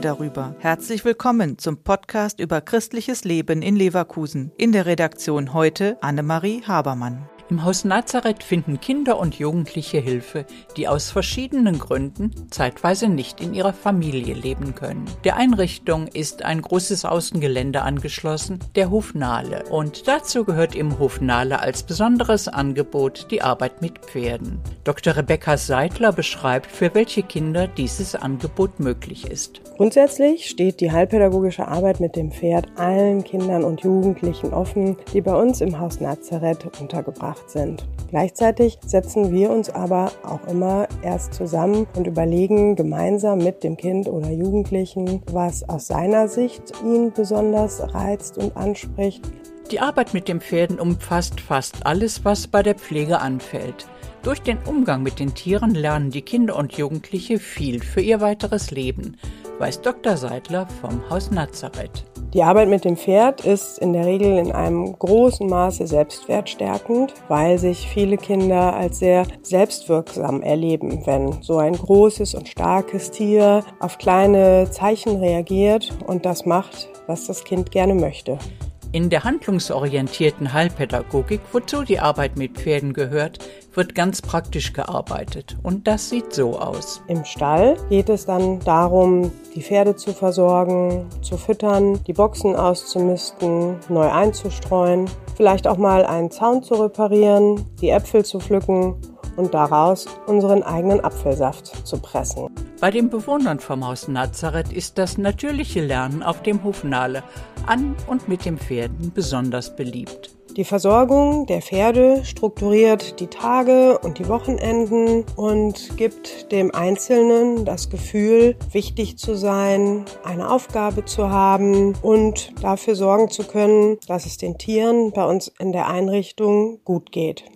darüber. Herzlich willkommen zum Podcast über christliches Leben in Leverkusen. In der Redaktion heute Annemarie Habermann. Im Haus Nazareth finden Kinder und Jugendliche Hilfe, die aus verschiedenen Gründen zeitweise nicht in ihrer Familie leben können. Der Einrichtung ist ein großes Außengelände angeschlossen, der Hof Nahle. Und dazu gehört im Hof Nahle als besonderes Angebot die Arbeit mit Pferden. Dr. Rebecca Seidler beschreibt, für welche Kinder dieses Angebot möglich ist. Grundsätzlich steht die heilpädagogische Arbeit mit dem Pferd allen Kindern und Jugendlichen offen, die bei uns im Haus Nazareth untergebracht gemacht sind. Gleichzeitig setzen wir uns aber auch immer erst zusammen und überlegen gemeinsam mit dem Kind oder Jugendlichen, was aus seiner Sicht ihn besonders reizt und anspricht. Die Arbeit mit den Pferden umfasst fast alles, was bei der Pflege anfällt. Durch den Umgang mit den Tieren lernen die Kinder und Jugendliche viel für ihr weiteres Leben, weiß Dr. Seidler vom Haus Nazareth. Die Arbeit mit dem Pferd ist in der Regel in einem großen Maße selbstwertstärkend, weil sich viele Kinder als sehr selbstwirksam erleben, wenn so ein großes und starkes Tier auf kleine Zeichen reagiert und das macht, was das Kind gerne möchte. In der handlungsorientierten Heilpädagogik, wozu die Arbeit mit Pferden gehört, wird ganz praktisch gearbeitet. Und das sieht so aus. Im Stall geht es dann darum, die Pferde zu versorgen, zu füttern, die Boxen auszumisten, neu einzustreuen, vielleicht auch mal einen Zaun zu reparieren, die Äpfel zu pflücken und daraus unseren eigenen Apfelsaft zu pressen. Bei den Bewohnern vom Haus Nazareth ist das natürliche Lernen auf dem Hof Nahle an und mit den Pferden besonders beliebt. Die Versorgung der Pferde strukturiert die Tage und die Wochenenden und gibt dem Einzelnen das Gefühl, wichtig zu sein, eine Aufgabe zu haben und dafür sorgen zu können, dass es den Tieren bei uns in der Einrichtung gut geht.